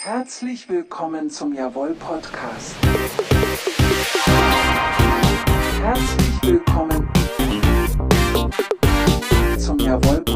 Herzlich willkommen zum Jawohl Podcast. Herzlich willkommen zum Jawohl Podcast.